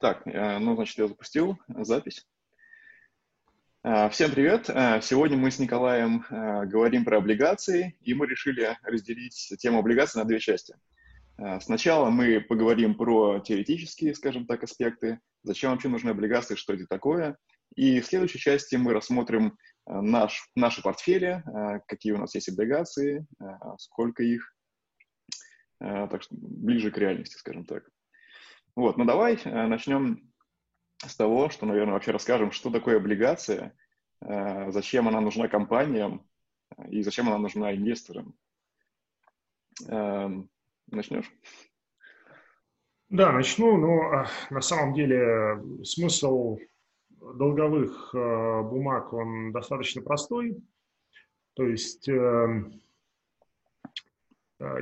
Так, э, ну, значит, я запустил запись. Э, всем привет! Э, сегодня мы с Николаем говорим про облигации, и мы решили разделить тему облигаций на две части. Сначала мы поговорим про теоретические, скажем так, аспекты, зачем вообще нужны облигации, что это такое. И в следующей части мы рассмотрим наш, наши портфели, какие у нас есть облигации, сколько их, так что ближе к реальности, скажем так. Вот, ну давай э, начнем с того, что, наверное, вообще расскажем, что такое облигация, э, зачем она нужна компаниям э, и зачем она нужна инвесторам. Эм, начнешь? Да, начну. Но на самом деле смысл долговых бумаг, он достаточно простой. То есть эм,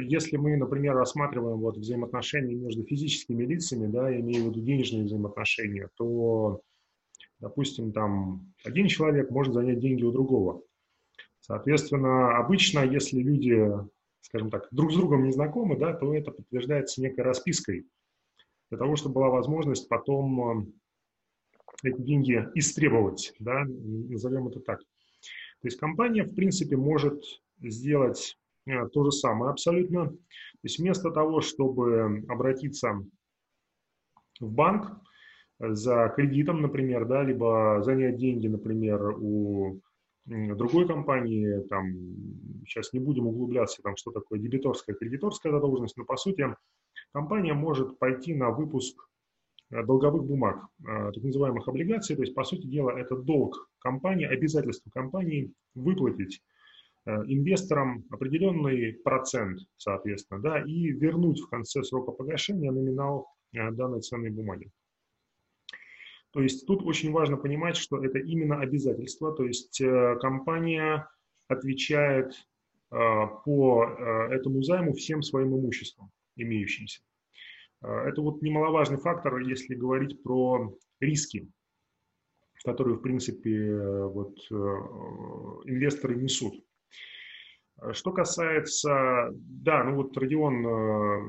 если мы, например, рассматриваем вот взаимоотношения между физическими лицами, да, я имею в виду денежные взаимоотношения, то, допустим, там один человек может занять деньги у другого. Соответственно, обычно, если люди, скажем так, друг с другом не знакомы, да, то это подтверждается некой распиской для того, чтобы была возможность потом э, эти деньги истребовать, да, назовем это так. То есть компания, в принципе, может сделать то же самое абсолютно. То есть вместо того, чтобы обратиться в банк за кредитом, например, да, либо занять деньги, например, у другой компании, там, сейчас не будем углубляться, там, что такое дебиторская, кредиторская задолженность, но, по сути, компания может пойти на выпуск э, долговых бумаг, э, так называемых облигаций, то есть, по сути дела, это долг компании, обязательство компании выплатить Э, инвесторам определенный процент, соответственно, да, и вернуть в конце срока погашения номинал э, данной ценной бумаги. То есть тут очень важно понимать, что это именно обязательство, то есть э, компания отвечает по этому займу всем своим имуществом имеющимся. Это вот немаловажный фактор, если говорить про риски, которые, в принципе, вот, инвесторы несут. Э, что касается, да, ну вот, Родион, э,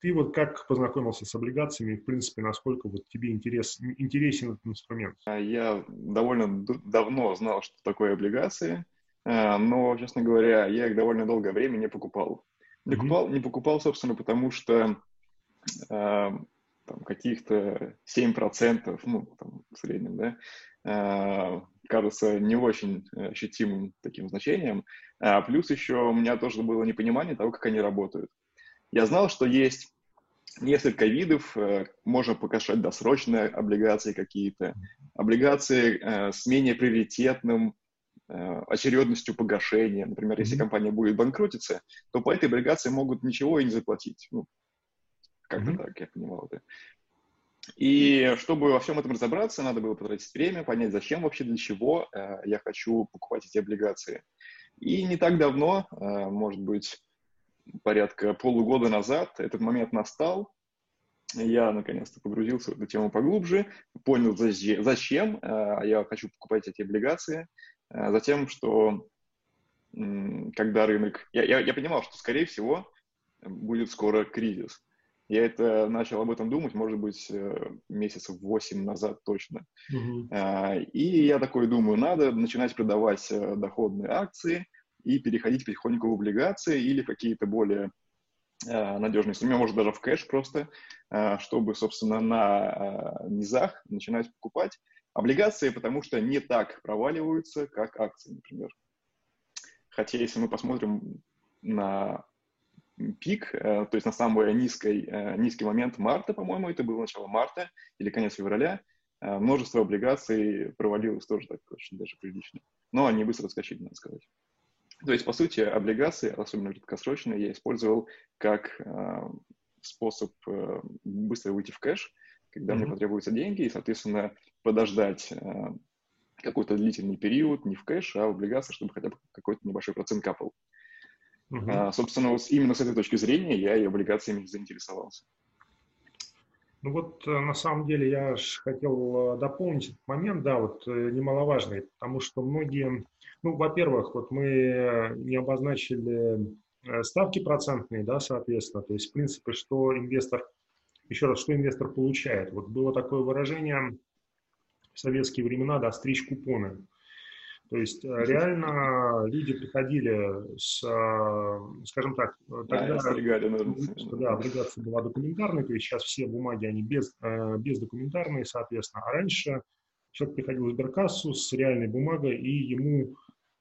ты вот как познакомился с облигациями, в принципе, насколько вот тебе интерес, интересен этот инструмент? А я довольно давно знал, что такое облигации, э, но, честно говоря, я их довольно долгое время не покупал. Не, mm-hmm. покупал, не покупал, собственно, потому что там, каких-то 7%, ну, там, в среднем, да, кажется не очень э, ощутимым таким значением. А плюс еще у меня тоже было непонимание того, как они работают. Я знал, что есть несколько видов, э, можно покашать досрочные облигации какие-то, облигации э, с менее приоритетным очередностью погашения. Например, если компания будет банкротиться, то по этой облигации могут ничего и не заплатить. Ну, как-то mm-hmm. так, я понимал это. И чтобы во всем этом разобраться, надо было потратить время, понять, зачем вообще, для чего э, я хочу покупать эти облигации. И не так давно, э, может быть, порядка полугода назад, этот момент настал. Я наконец-то погрузился в эту тему поглубже, понял, зачем э, я хочу покупать эти облигации. Э, затем, что когда рынок... Я, я, я понимал, что, скорее всего, будет скоро кризис. Я это начал об этом думать, может быть, э, месяцев 8 назад точно. Uh-huh. И я такой думаю, надо начинать продавать э, доходные акции и переходить потихоньку в облигации или какие-то более надежные инструменты, может даже в кэш просто, чтобы, собственно, на низах начинать покупать облигации, потому что не так проваливаются, как акции, например. Хотя, если мы посмотрим на пик, э, то есть на самый низкий, э, низкий момент марта, по-моему, это было начало марта или конец февраля, э, множество облигаций провалилось тоже так очень даже прилично. Но они быстро отскочили, надо сказать. То есть, по сути, облигации, особенно краткосрочные, я использовал как способ быстро выйти в кэш, когда mm-hmm. мне потребуются деньги, и, соответственно, подождать какой-то длительный период не в кэш, а в облигации, чтобы хотя бы какой-то небольшой процент капал. Угу. А, собственно, вот именно с этой точки зрения я и облигациями заинтересовался. Ну вот, э, на самом деле, я хотел э, дополнить этот момент, да, вот э, немаловажный, потому что многие, ну, во-первых, вот мы не обозначили ставки процентные, да, соответственно, то есть, в принципе, что инвестор еще раз, что инвестор получает? Вот было такое выражение в советские времена, да, стричь купоны. То есть э, реально люди приходили с, э, скажем так, тогда да, да, облигация была документарной, то есть сейчас все бумаги, они без, э, бездокументарные, соответственно. А раньше человек приходил в сберкассу с реальной бумагой, и ему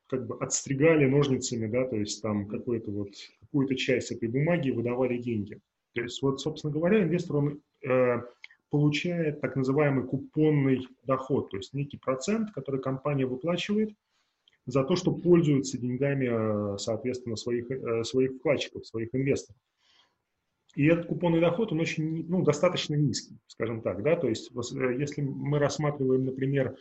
как бы отстригали ножницами, да, то есть там какую-то вот, какую-то часть этой бумаги выдавали деньги. То есть вот, собственно говоря, инвестор, он э, получает так называемый купонный доход, то есть некий процент, который компания выплачивает за то, что пользуется деньгами, э, соответственно, своих, э, своих вкладчиков, своих инвесторов. И этот купонный доход, он очень, ну, достаточно низкий, скажем так, да, то есть э, если мы рассматриваем, например,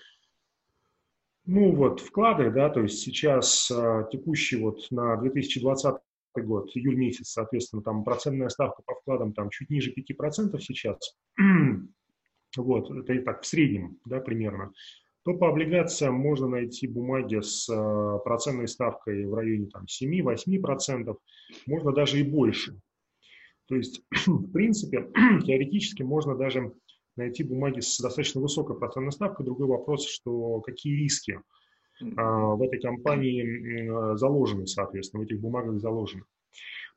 ну вот вклады, да, то есть сейчас текущий вот на 2020 год, июль месяц, соответственно, там процентная ставка по вкладам там чуть ниже 5% сейчас, вот, это и так в среднем, да, примерно, то по облигациям можно найти бумаги с э, процентной ставкой в районе там 7-8%, можно даже и больше. То есть, в принципе, теоретически можно даже найти бумаги с достаточно высокой процентной ставкой. Другой вопрос, что какие риски а, в этой компании заложены, соответственно, в этих бумагах заложены.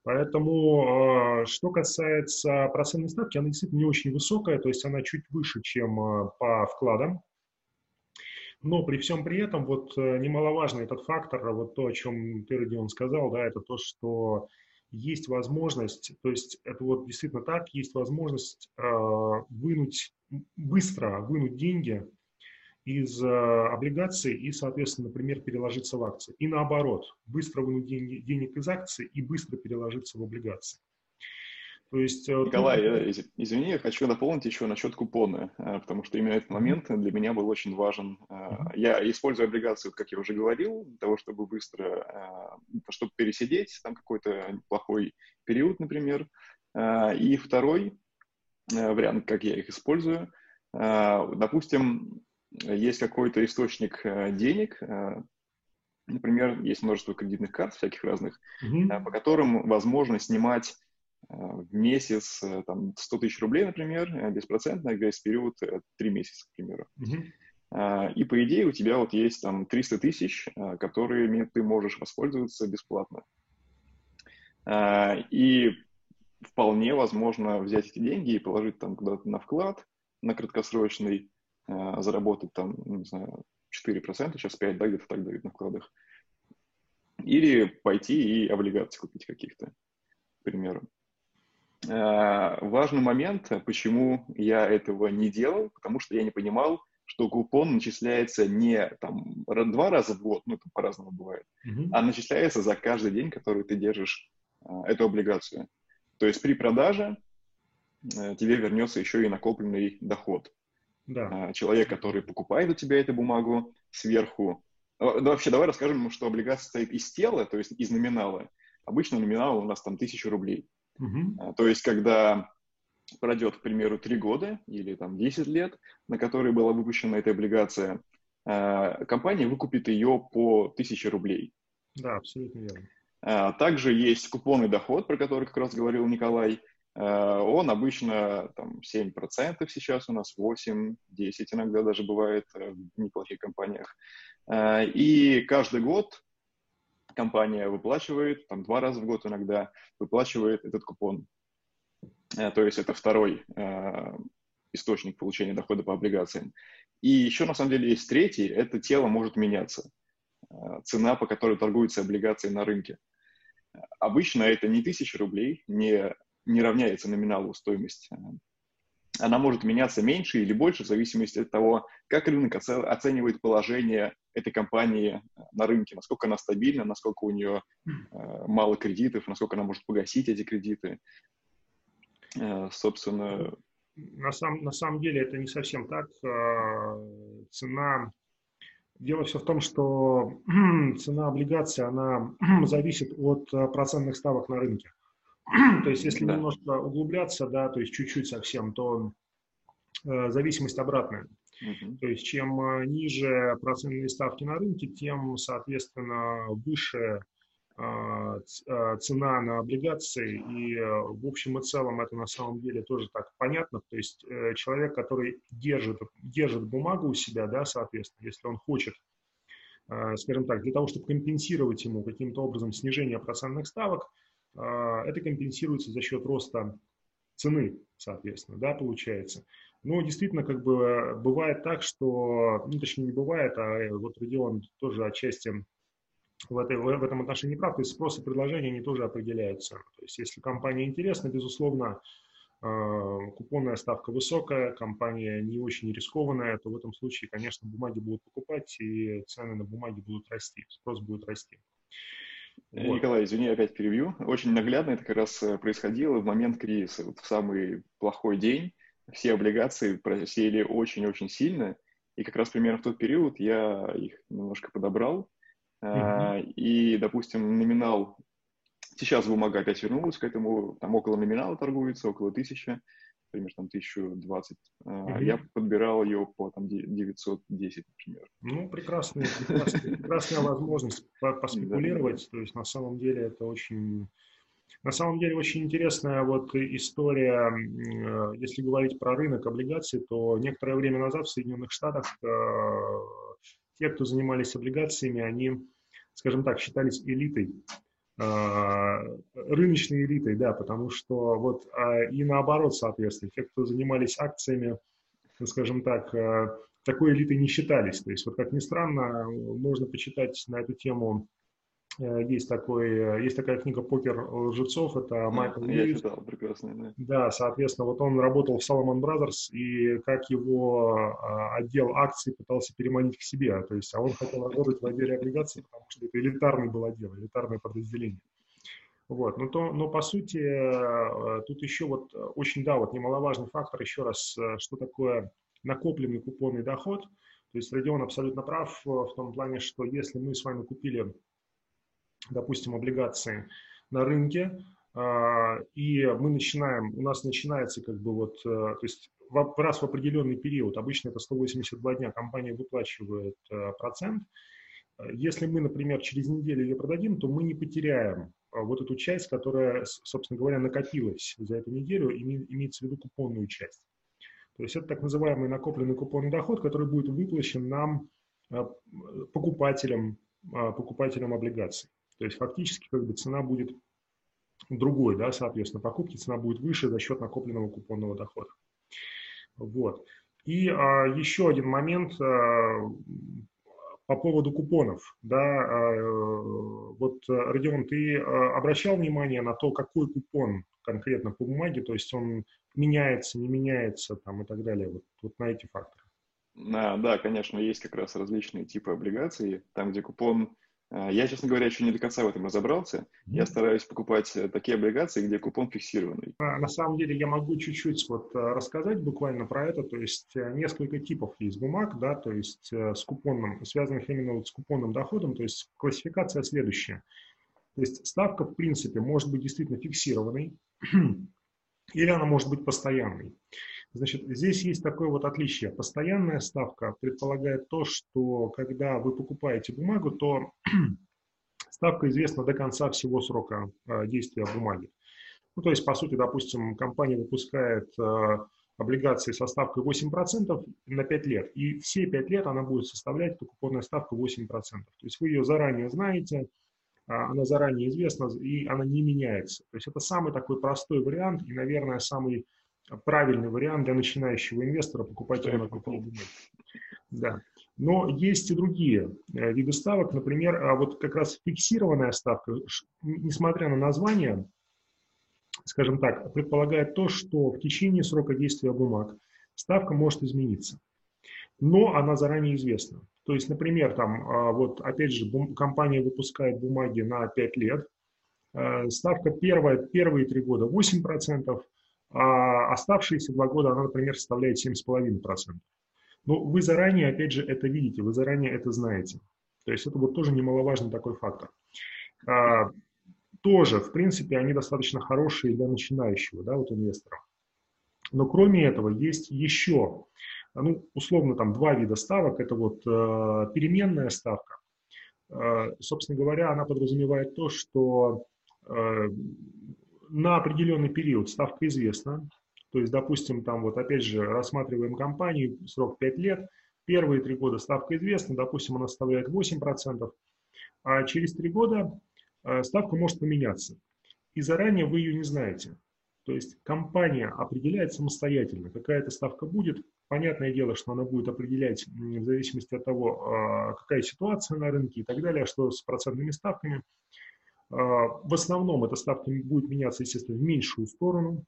Поэтому, а, что касается процентной ставки, она действительно не очень высокая, то есть она чуть выше, чем а, по вкладам. Но при всем при этом вот э, немаловажный этот фактор, вот то, о чем ты, Родион, сказал, да, это то, что есть возможность, то есть это вот действительно так, есть возможность э, вынуть, быстро вынуть деньги из э, облигаций и, соответственно, например, переложиться в акции. И наоборот, быстро вынуть деньги, денег из акций и быстро переложиться в облигации. То есть, э, Николай, ну, извини, я хочу дополнить еще насчет купона, э, потому что именно этот момент для меня был очень важен. Я использую облигацию, как я уже говорил, для того, чтобы быстро, чтобы пересидеть там какой-то плохой период, например. И второй вариант, как я их использую, допустим, есть какой-то источник э, денег, э, например, есть множество кредитных карт всяких разных, mm-hmm. по которым возможно снимать в месяц там, 100 тысяч рублей, например, беспроцентно, весь период 3 месяца, к примеру. Mm-hmm. И по идее у тебя вот есть там 300 тысяч, которыми ты можешь воспользоваться бесплатно. И вполне возможно взять эти деньги и положить там куда-то на вклад, на краткосрочный, Э, заработать там, не знаю, 4%, сейчас 5%, да, где-то так дают на вкладах. Или пойти и облигации купить каких-то, к примеру. Э, важный момент, почему я этого не делал, потому что я не понимал, что купон начисляется не там два раза в год, ну, это по-разному бывает, mm-hmm. а начисляется за каждый день, который ты держишь э, эту облигацию. То есть при продаже тебе вернется еще и накопленный доход да. Человек, который покупает у тебя эту бумагу, сверху. Да, вообще, давай расскажем, что облигация стоит из тела, то есть из номинала. Обычно номинал у нас там тысяча рублей. Угу. То есть, когда пройдет, к примеру, три года или там 10 лет, на которые была выпущена эта облигация, компания выкупит ее по тысяче рублей. Да, абсолютно верно. Также есть купонный доход, про который как раз говорил Николай. Он обычно там 7% сейчас у нас, 8-10 иногда даже бывает э, в неплохих компаниях. И каждый год компания выплачивает, там два раза в год иногда, выплачивает этот купон. То есть это второй источник получения дохода по облигациям. И еще на самом деле есть третий, это тело может меняться. Цена, по которой торгуются облигации на рынке. Обычно это не тысяча рублей, не не равняется номиналу стоимость. Она может меняться меньше или больше в зависимости от того, как рынок оценивает положение этой компании на рынке, насколько она стабильна, насколько у нее э, мало кредитов, насколько она может погасить эти кредиты. Э, собственно... На, сам, на самом деле это не совсем так. Э, цена Дело все в том, что цена облигации, она зависит от процентных ставок на рынке. то есть, если да. немножко углубляться, да, то есть чуть-чуть совсем, то э, зависимость обратная. Uh-huh. То есть, чем э, ниже процентные ставки на рынке, тем, соответственно, выше а, а, цена на облигации, и э, в общем и целом это на самом деле тоже так понятно, то есть э, человек, который держит, держит бумагу у себя, да, соответственно, если он хочет, а, скажем так, для того, чтобы компенсировать ему каким-то образом снижение процентных ставок, это компенсируется за счет роста цены, соответственно, да, получается. Но действительно, как бы бывает так, что, ну, точнее, не бывает, а вот Родион тоже отчасти в, этой, в этом отношении прав, то есть спрос и предложение, они тоже определяют цену. То есть если компания интересна, безусловно, э, купонная ставка высокая, компания не очень рискованная, то в этом случае, конечно, бумаги будут покупать, и цены на бумаги будут расти, спрос будет расти. Вот. Николай, извини, опять перебью. Очень наглядно это как раз э, происходило в момент кризиса. Вот в самый плохой день все облигации просели очень-очень сильно, и как раз примерно в тот период я их немножко подобрал, Uh-huh. И, допустим, номинал, сейчас бумага опять вернулась к этому, там около номинала торгуется, около тысячи, примерно там 1020. Uh-huh. Я подбирал ее по там 910, например. Ну, прекрасная, прекрасная, прекрасная возможность поспекулировать. То есть на самом деле это очень... На самом деле очень интересная вот история, э, если говорить про рынок облигаций, то некоторое время назад в Соединенных Штатах э, те, кто занимались облигациями, они, скажем так, считались элитой, а, рыночной элитой, да, потому что вот а, и наоборот, соответственно, те, кто занимались акциями, скажем так, а, такой элитой не считались. То есть вот как ни странно, можно почитать на эту тему есть, такой, э, есть такая книга «Покер лжецов», это Майкл а, Я читал, прекрасная, да. Да, соответственно, вот он работал в Salomon Brothers, и как его а, отдел акций пытался переманить к себе, то есть, а он хотел работать в отделе облигаций, потому что это элитарный был отдел, элитарное подразделение. Вот, но, то, но по сути, э, тут еще вот очень, да, вот немаловажный фактор, еще раз, что такое накопленный купонный доход. То есть Родион абсолютно прав в том плане, что если мы с вами купили допустим, облигации на рынке, а, и мы начинаем, у нас начинается как бы вот, э, то есть раз в определенный период, обычно это 182 дня, компания выплачивает э, процент. Если мы, например, через неделю ее продадим, то мы не потеряем а, вот эту часть, которая, собственно говоря, накопилась за эту неделю, имеется в виду купонную часть. То есть это так называемый накопленный купонный доход, который будет выплачен нам, э, покупателям, покупателям облигаций. То есть фактически как бы цена будет другой, да, соответственно, покупки цена будет выше за счет накопленного купонного дохода. Вот. И а, еще один момент а, по поводу купонов. Да, а, вот, Родион, ты а, обращал внимание на то, какой купон конкретно по бумаге, то есть он меняется, не меняется там, и так далее, вот, вот на эти факторы? А, да, конечно, есть как раз различные типы облигаций, там, где купон я, честно говоря, еще не до конца в этом разобрался. Я стараюсь покупать э, такие облигации, где купон фиксированный. А, на самом деле я могу чуть-чуть вот э, рассказать буквально про это. То есть э, несколько типов есть бумаг, да, то есть с купонным, связанных именно вот с купонным доходом. То есть классификация следующая. То есть ставка, в принципе, может быть действительно фиксированной, или она может быть постоянной. Значит, здесь есть такое вот отличие. Постоянная ставка предполагает то, что когда вы покупаете бумагу, то ставка известна до конца всего срока э, действия бумаги. Ну, то есть, по сути, допустим, компания выпускает э, облигации со ставкой 8% на 5 лет, и все 5 лет она будет составлять эту купонную ставку 8%. То есть вы ее заранее знаете, а, она заранее известна, и она не меняется. То есть это самый такой простой вариант и, наверное, самый правильный вариант для начинающего инвестора покупать бумаги. Да. Но есть и другие э, виды ставок. Например, а вот как раз фиксированная ставка, несмотря на название, скажем так, предполагает то, что в течение срока действия бумаг ставка может измениться. Но она заранее известна. То есть, например, там, а, вот опять же, компания выпускает бумаги на 5 лет, э, ставка первая, первые три года 8%, а оставшиеся два года она, например, составляет 7,5%. Но вы заранее, опять же, это видите, вы заранее это знаете. То есть это вот тоже немаловажный такой фактор. А, тоже, в принципе, они достаточно хорошие для начинающего, да, вот инвестора. Но кроме этого есть еще, ну, условно, там два вида ставок. Это вот э, переменная ставка. собственно говоря, она подразумевает то, что на определенный период ставка известна. То есть, допустим, там вот опять же рассматриваем компанию, срок 5 лет, первые три года ставка известна, допустим, она составляет 8%, а через три года ставка может поменяться. И заранее вы ее не знаете. То есть компания определяет самостоятельно, какая эта ставка будет. Понятное дело, что она будет определять в зависимости от того, а, какая ситуация на рынке и так далее, что с процентными ставками. А, в основном эта ставка будет меняться, естественно, в меньшую сторону.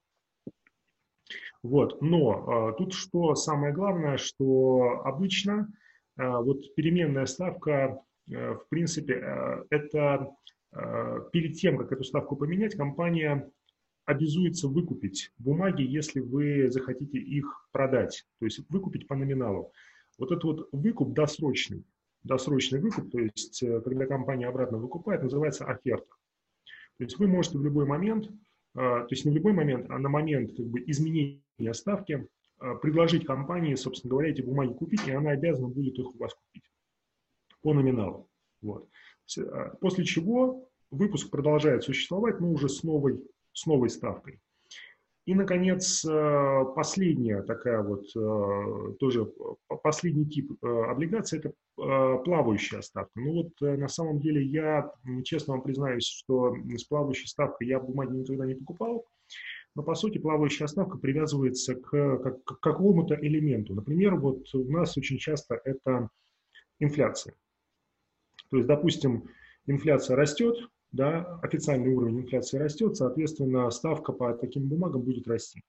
Вот. Но а, тут что самое главное, что обычно вот переменная ставка, в принципе, это перед тем, как эту ставку поменять, компания обязуется выкупить бумаги, если вы захотите их продать, то есть выкупить по номиналу. Вот этот вот выкуп досрочный, досрочный выкуп, то есть э, когда компания обратно выкупает, называется оферта. То есть вы можете в любой момент, а, то есть не в любой момент, а на момент как бы, изменения ставки а, предложить компании, собственно говоря, эти бумаги купить, и она обязана будет их у вас купить по номиналу. Вот. После чего выпуск продолжает существовать, но уже с новой с новой ставкой. И, наконец, э, последняя такая вот, э, тоже последний тип э, облигаций – это плавающая ставка. Ну вот, на самом деле, я честно вам признаюсь, что с плавающей ставкой я бумаги никогда не покупал, но, по сути, плавающая ставка привязывается к, к, к какому-то элементу. Например, вот у нас очень часто это инфляция. То есть, допустим, инфляция растет, да, официальный уровень инфляции растет, соответственно, ставка по таким бумагам будет расти.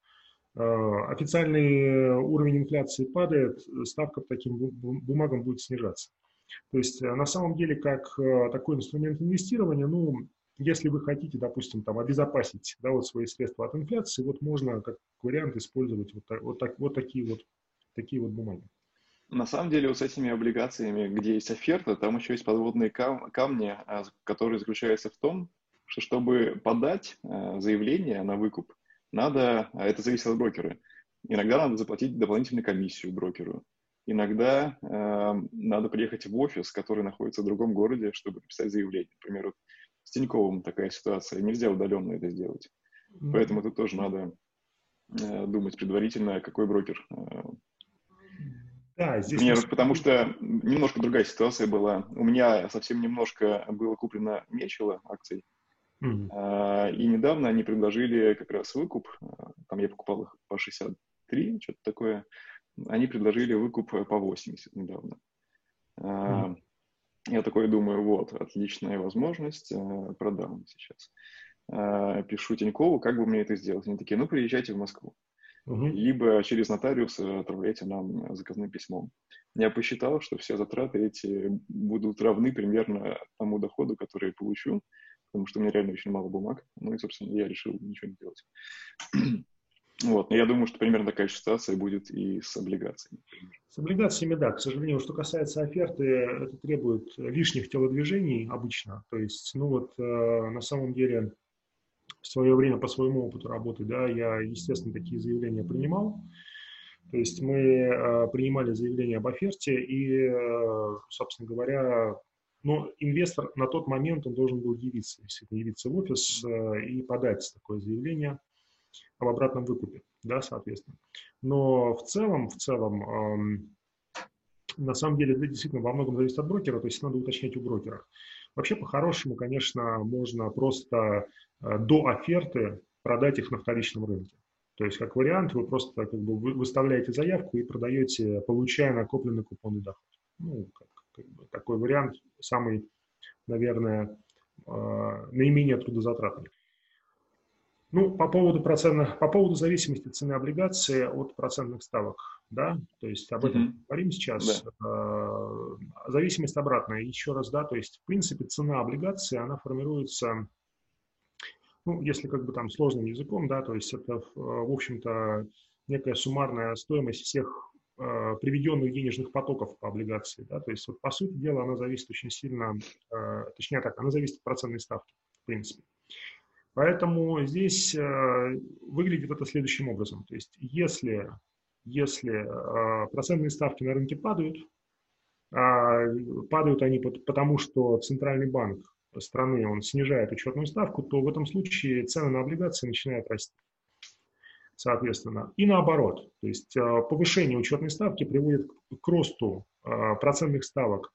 А, официальный уровень инфляции падает, ставка по таким бумагам будет снижаться. То есть э, на самом деле как э, такой инструмент инвестирования, ну, если вы хотите, допустим, там, обезопасить да, вот свои средства от инфляции, вот можно как вариант использовать вот, так, вот, так, вот, такие, вот такие вот бумаги. На самом деле, вот с этими облигациями, где есть оферта, там еще есть подводные кам- камни, а, которые заключаются в том, что чтобы подать а, заявление на выкуп, надо, а, это зависит от брокера, иногда надо заплатить дополнительную комиссию брокеру, иногда э, надо приехать в офис, который находится в другом городе, чтобы написать заявление. Например, вот с Тиньковым такая ситуация, нельзя удаленно это сделать. Mm-hmm. Поэтому тут тоже надо э, думать предварительно, какой брокер э, да, здесь... Мне, потому что немножко другая ситуация была. У меня совсем немножко было куплено Мечела акций. Mm-hmm. И недавно они предложили как раз выкуп. А, там я покупал их по 63, что-то такое. Они предложили выкуп по 80 недавно. Mm-hmm. Я такой думаю, вот, отличная возможность, продам сейчас. Пишу Тинькову, как бы мне это сделать. Они такие, ну, приезжайте в Москву угу. либо через нотариуса отправляйте нам заказным письмом. Я посчитал, что все затраты эти будут равны примерно тому доходу, который я получу, потому что у меня реально очень мало бумаг. Ну и, собственно, я решил ничего не делать. Вот. Но я думаю, что примерно такая ситуация будет и с облигациями. С облигациями, да. К сожалению, что касается оферты, это требует лишних телодвижений обычно. То есть, ну вот, э, на самом деле, в свое время по своему опыту работы, да, я, естественно, такие заявления принимал. То есть мы э, принимали заявление об оферте, и, э, собственно говоря, ну, инвестор на тот момент он должен был явиться, действительно, явиться в офис э, и подать такое заявление об обратном выкупе, да, соответственно. Но в целом, в целом, эм, на самом деле, это действительно во многом зависит от брокера, то есть надо уточнять у брокера. Вообще, по-хорошему, конечно, можно просто э, до оферты продать их на вторичном рынке. То есть, как вариант, вы просто как бы выставляете заявку и продаете, получая накопленный купонный доход. Ну, как, как бы, такой вариант самый, наверное, э, наименее трудозатратный. Ну, по поводу, процентных, по поводу зависимости цены облигации от процентных ставок, да, то есть об этом mm-hmm. говорим сейчас. Да. А, зависимость обратная, еще раз, да, то есть, в принципе, цена облигации, она формируется, ну, если как бы там сложным языком, да, то есть это, в общем-то, некая суммарная стоимость всех а, приведенных денежных потоков по облигации, да, то есть, вот, по сути дела, она зависит очень сильно, а, точнее так, она зависит от процентной ставки, в принципе. Поэтому здесь э, выглядит это следующим образом. То есть если, если э, процентные ставки на рынке падают, а падают они потому, что центральный банк страны он снижает учетную ставку, то в этом случае цены на облигации начинают расти. Соответственно, и наоборот, то есть а, повышение учетной ставки приводит к росту процентных ставок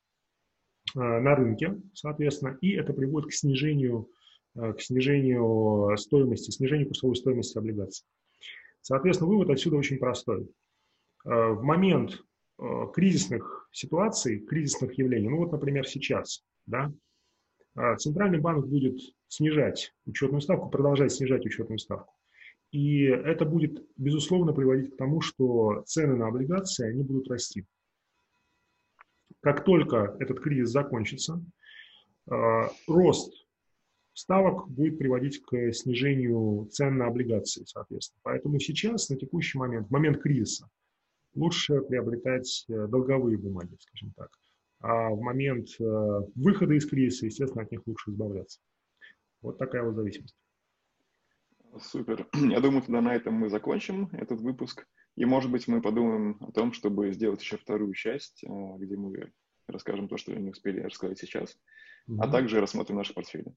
на рынке, соответственно, и это приводит к снижению, к снижению стоимости, снижению курсовой стоимости облигаций. Соответственно, вывод отсюда очень простой. В момент Э, кризисных ситуаций, кризисных явлений, ну вот, например, сейчас, да, Центральный банк будет снижать учетную ставку, продолжать снижать учетную ставку. И это будет, безусловно, приводить к тому, что цены на облигации, они будут расти. Как только этот кризис закончится, э, рост ставок будет приводить к снижению цен на облигации, соответственно. Поэтому сейчас, на текущий момент, в момент кризиса, лучше приобретать э, долговые бумаги, скажем так. А в момент э, выхода из кризиса, естественно, от них лучше избавляться. Вот такая вот зависимость. Супер. Я думаю, тогда на этом мы закончим этот выпуск. И, может быть, мы подумаем о том, чтобы сделать еще вторую часть, э, где мы расскажем то, что не успели рассказать сейчас, mm-hmm. а также рассмотрим наши портфели.